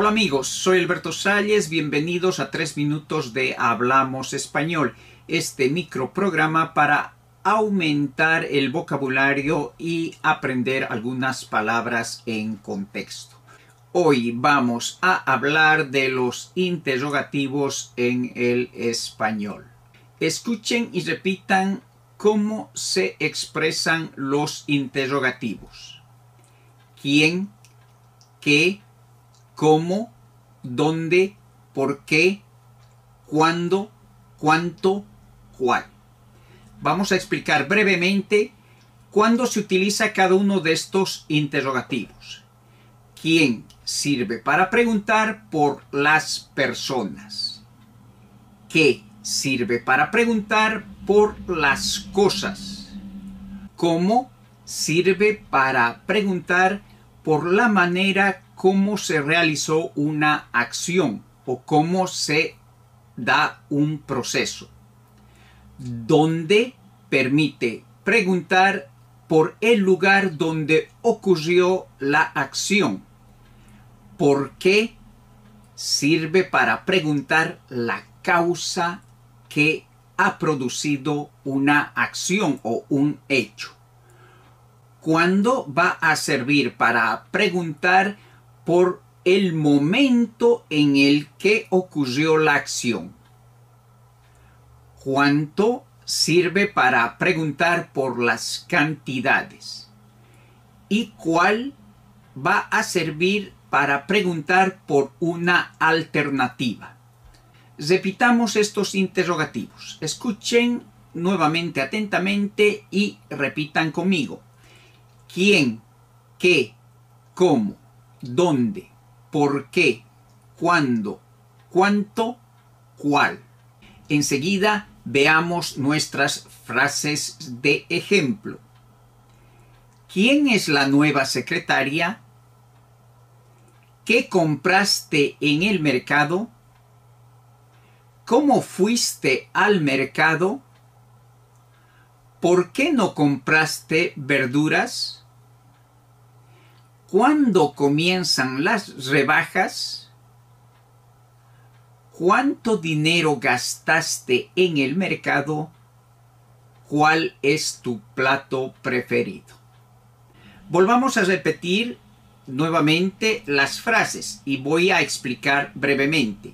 Hola amigos, soy Alberto Salles, bienvenidos a 3 minutos de Hablamos Español, este microprograma para aumentar el vocabulario y aprender algunas palabras en contexto. Hoy vamos a hablar de los interrogativos en el español. Escuchen y repitan cómo se expresan los interrogativos. ¿Quién? ¿Qué? ¿Cómo? ¿Dónde? ¿Por qué? ¿Cuándo? ¿Cuánto? ¿Cuál? Vamos a explicar brevemente cuándo se utiliza cada uno de estos interrogativos. ¿Quién sirve para preguntar por las personas? ¿Qué sirve para preguntar por las cosas? ¿Cómo sirve para preguntar por la manera cómo se realizó una acción o cómo se da un proceso. Donde permite preguntar por el lugar donde ocurrió la acción. ¿Por qué? Sirve para preguntar la causa que ha producido una acción o un hecho. ¿Cuándo va a servir para preguntar por el momento en el que ocurrió la acción. ¿Cuánto sirve para preguntar por las cantidades? ¿Y cuál va a servir para preguntar por una alternativa? Repitamos estos interrogativos. Escuchen nuevamente atentamente y repitan conmigo. ¿Quién? ¿Qué? ¿Cómo? dónde, por qué, cuándo, cuánto, cuál. Enseguida veamos nuestras frases de ejemplo. ¿Quién es la nueva secretaria? ¿Qué compraste en el mercado? ¿Cómo fuiste al mercado? ¿Por qué no compraste verduras? ¿Cuándo comienzan las rebajas? ¿Cuánto dinero gastaste en el mercado? ¿Cuál es tu plato preferido? Volvamos a repetir nuevamente las frases y voy a explicar brevemente.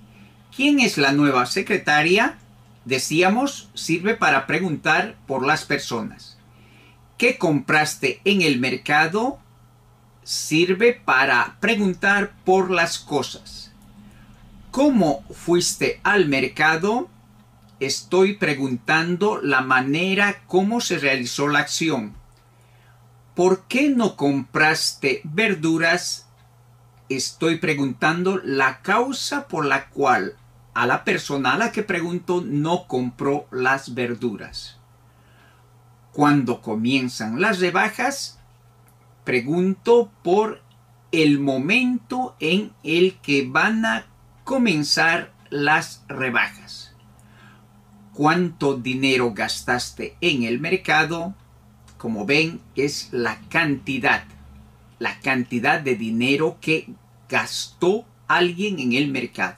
¿Quién es la nueva secretaria? Decíamos, sirve para preguntar por las personas. ¿Qué compraste en el mercado? Sirve para preguntar por las cosas. ¿Cómo fuiste al mercado? Estoy preguntando la manera cómo se realizó la acción. ¿Por qué no compraste verduras? Estoy preguntando la causa por la cual a la persona a la que pregunto no compró las verduras. Cuando comienzan las rebajas, pregunto por el momento en el que van a comenzar las rebajas. ¿Cuánto dinero gastaste en el mercado? Como ven, es la cantidad, la cantidad de dinero que gastó alguien en el mercado.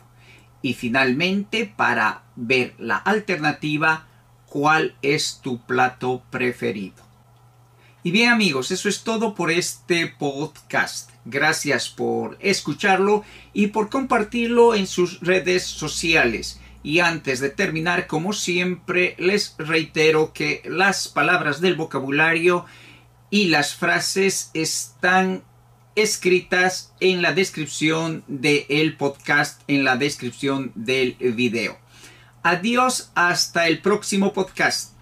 Y finalmente, para ver la alternativa, ¿cuál es tu plato preferido? Y bien amigos, eso es todo por este podcast. Gracias por escucharlo y por compartirlo en sus redes sociales. Y antes de terminar, como siempre, les reitero que las palabras del vocabulario y las frases están escritas en la descripción del podcast, en la descripción del video. Adiós, hasta el próximo podcast.